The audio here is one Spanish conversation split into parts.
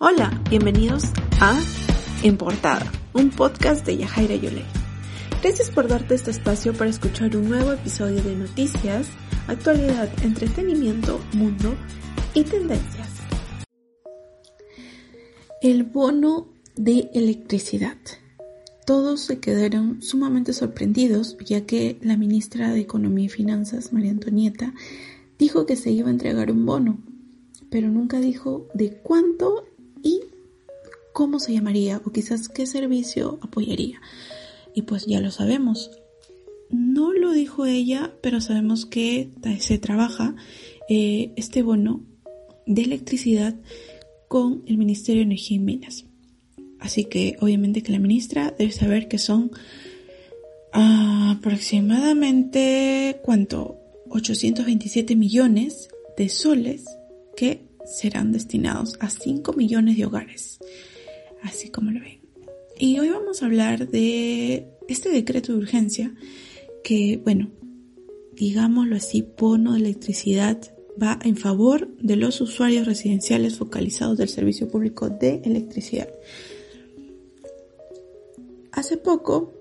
Hola, bienvenidos a En Portada, un podcast de Yajaira Yolei. Gracias por darte este espacio para escuchar un nuevo episodio de noticias, actualidad, entretenimiento, mundo y tendencias. El bono de electricidad. Todos se quedaron sumamente sorprendidos ya que la ministra de Economía y Finanzas, María Antonieta, dijo que se iba a entregar un bono, pero nunca dijo de cuánto cómo se llamaría o quizás qué servicio apoyaría. Y pues ya lo sabemos. No lo dijo ella, pero sabemos que se trabaja eh, este bono de electricidad con el Ministerio de Energía y Minas. Así que obviamente que la ministra debe saber que son aproximadamente, ¿cuánto? 827 millones de soles que serán destinados a 5 millones de hogares, así como lo ven. Y hoy vamos a hablar de este decreto de urgencia que, bueno, digámoslo así, bono de electricidad va en favor de los usuarios residenciales focalizados del servicio público de electricidad. Hace poco,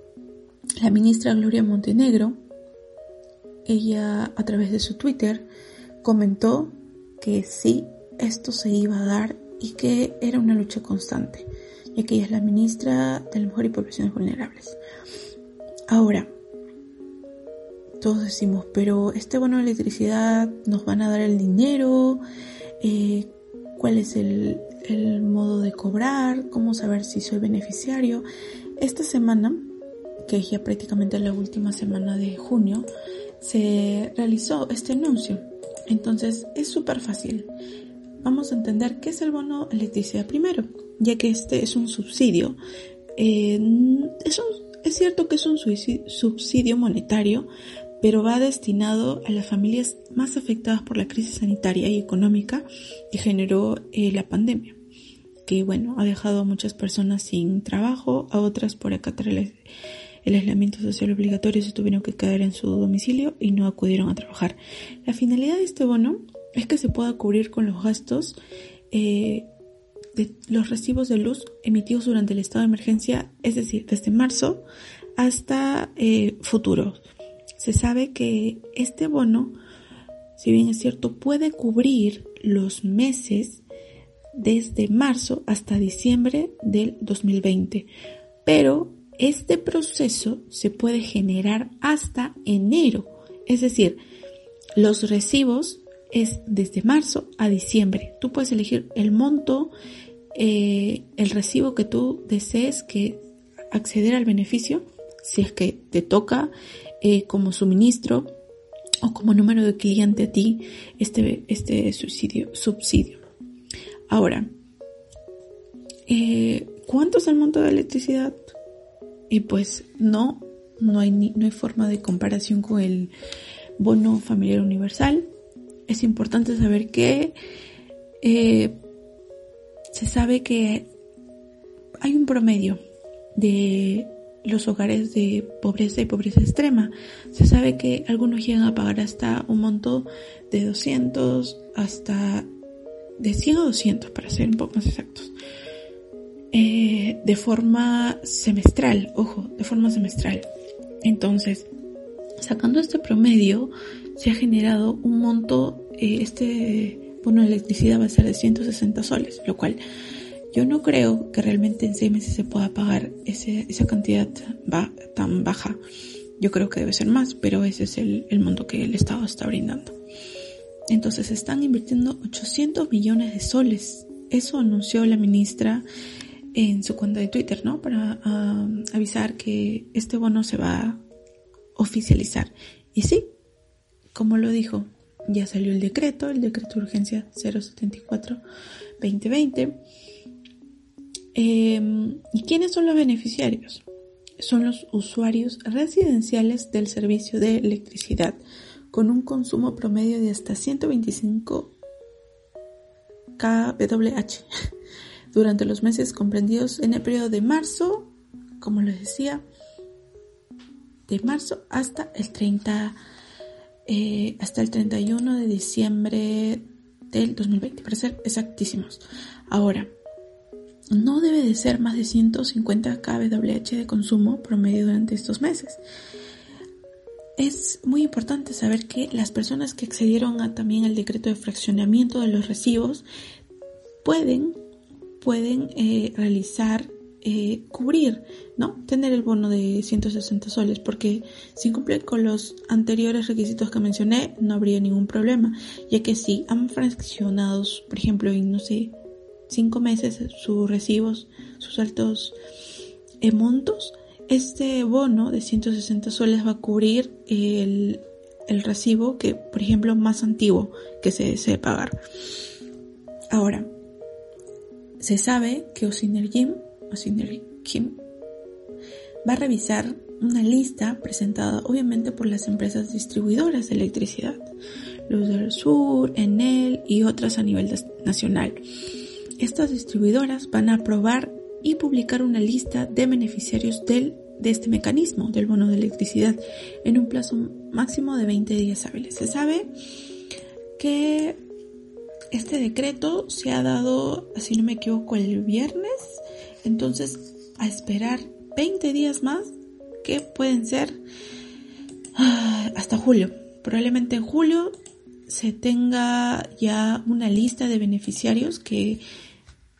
la ministra Gloria Montenegro ella a través de su Twitter comentó que sí, esto se iba a dar y que era una lucha constante, ya que ella es la ministra de la Mujer y Poblaciones Vulnerables. Ahora, todos decimos, pero este bono de electricidad nos van a dar el dinero, eh, cuál es el, el modo de cobrar, cómo saber si soy beneficiario. Esta semana, que es ya prácticamente la última semana de junio, se realizó este anuncio. Entonces es súper fácil. Vamos a entender qué es el bono electricidad primero, ya que este es un subsidio. Eh, es, cierto que es un subsidio monetario, pero va destinado a las familias más afectadas por la crisis sanitaria y económica que generó eh, la pandemia, que bueno, ha dejado a muchas personas sin trabajo, a otras por acatar el el aislamiento social obligatorio se tuvieron que quedar en su domicilio y no acudieron a trabajar. La finalidad de este bono es que se pueda cubrir con los gastos eh, de los recibos de luz emitidos durante el estado de emergencia, es decir, desde marzo hasta eh, futuro. Se sabe que este bono, si bien es cierto, puede cubrir los meses desde marzo hasta diciembre del 2020, pero este proceso se puede generar hasta enero, es decir, los recibos es desde marzo a diciembre. Tú puedes elegir el monto, eh, el recibo que tú desees que acceder al beneficio, si es que te toca eh, como suministro o como número de cliente a ti este, este subsidio. subsidio. Ahora, eh, ¿cuánto es el monto de electricidad? Y pues no, no hay, no hay forma de comparación con el bono familiar universal. Es importante saber que eh, se sabe que hay un promedio de los hogares de pobreza y pobreza extrema. Se sabe que algunos llegan a pagar hasta un monto de 200 hasta de 100 a 200 para ser un poco más exactos. Eh, de forma semestral, ojo, de forma semestral. Entonces, sacando este promedio, se ha generado un monto, eh, este bono de electricidad va a ser de 160 soles, lo cual yo no creo que realmente en seis meses se pueda pagar ese, esa cantidad tan baja. Yo creo que debe ser más, pero ese es el, el monto que el Estado está brindando. Entonces están invirtiendo 800 millones de soles. Eso anunció la ministra en su cuenta de Twitter, ¿no? Para avisar que este bono se va oficializar. Y sí, como lo dijo, ya salió el decreto, el decreto de urgencia 074-2020. Em, ¿Y quiénes son los beneficiarios? Son los usuarios residenciales del servicio de electricidad con un consumo promedio de hasta 125 kWh durante los meses comprendidos en el periodo de marzo, como les decía, de marzo hasta el 30, eh, hasta el 31 de diciembre del 2020, para ser exactísimos. Ahora, no debe de ser más de 150 kWh de consumo promedio durante estos meses. Es muy importante saber que las personas que accedieron a también al decreto de fraccionamiento de los recibos pueden, pueden eh, realizar, eh, cubrir, ¿no? Tener el bono de 160 soles, porque sin cumplir con los anteriores requisitos que mencioné, no habría ningún problema, ya que si han fraccionado, por ejemplo, en, no sé, cinco meses sus recibos, sus altos eh, montos, este bono de 160 soles va a cubrir el, recibo que, por ejemplo, más antiguo que se desee pagar. Ahora, se sabe que Kim va a revisar una lista presentada obviamente por las empresas distribuidoras de electricidad, Luz del Sur, Enel y otras a nivel nacional. Estas distribuidoras van a aprobar y publicar una lista de beneficiarios del, de este mecanismo del bono de electricidad en un plazo máximo de 20 días hábiles. Se sabe que este decreto se ha dado, si no me equivoco, el viernes, entonces a esperar 20 días más que pueden ser ah, hasta julio. Probablemente en julio se tenga ya una lista de beneficiarios que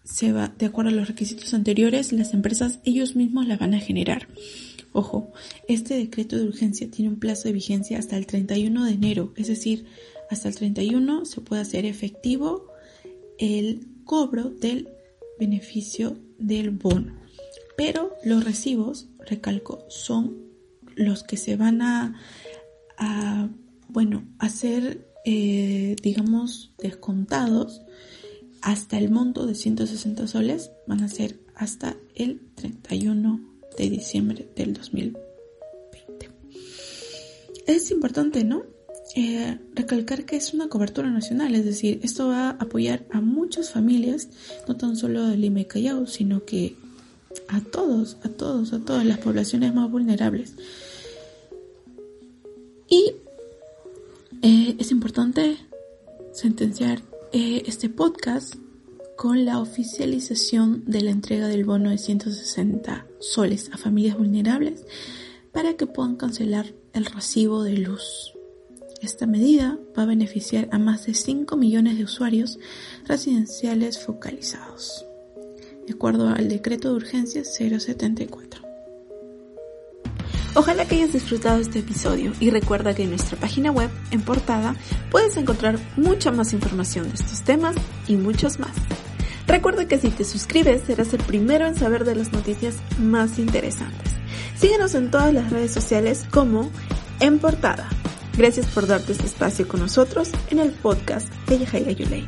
se va, de acuerdo a los requisitos anteriores, las empresas ellos mismos la van a generar. Ojo, este decreto de urgencia tiene un plazo de vigencia hasta el 31 de enero, es decir, hasta el 31 se puede hacer efectivo el cobro del beneficio del bono. Pero los recibos, recalco, son los que se van a, a bueno, hacer, eh, digamos, descontados hasta el monto de 160 soles van a ser hasta el 31 de diciembre del 2020. Es importante, ¿no? Eh, recalcar que es una cobertura nacional, es decir, esto va a apoyar a muchas familias, no tan solo de Lima y Callao, sino que a todos, a todos, a todas las poblaciones más vulnerables. Y eh, es importante sentenciar eh, este podcast con la oficialización de la entrega del bono de 160 soles a familias vulnerables para que puedan cancelar el recibo de luz. Esta medida va a beneficiar a más de 5 millones de usuarios residenciales focalizados, de acuerdo al decreto de urgencia 074. Ojalá que hayas disfrutado este episodio y recuerda que en nuestra página web, en portada, puedes encontrar mucha más información de estos temas y muchos más. Recuerda que si te suscribes serás el primero en saber de las noticias más interesantes. Síguenos en todas las redes sociales como En Portada. Gracias por darte este espacio con nosotros en el podcast de Yajaira Yulei.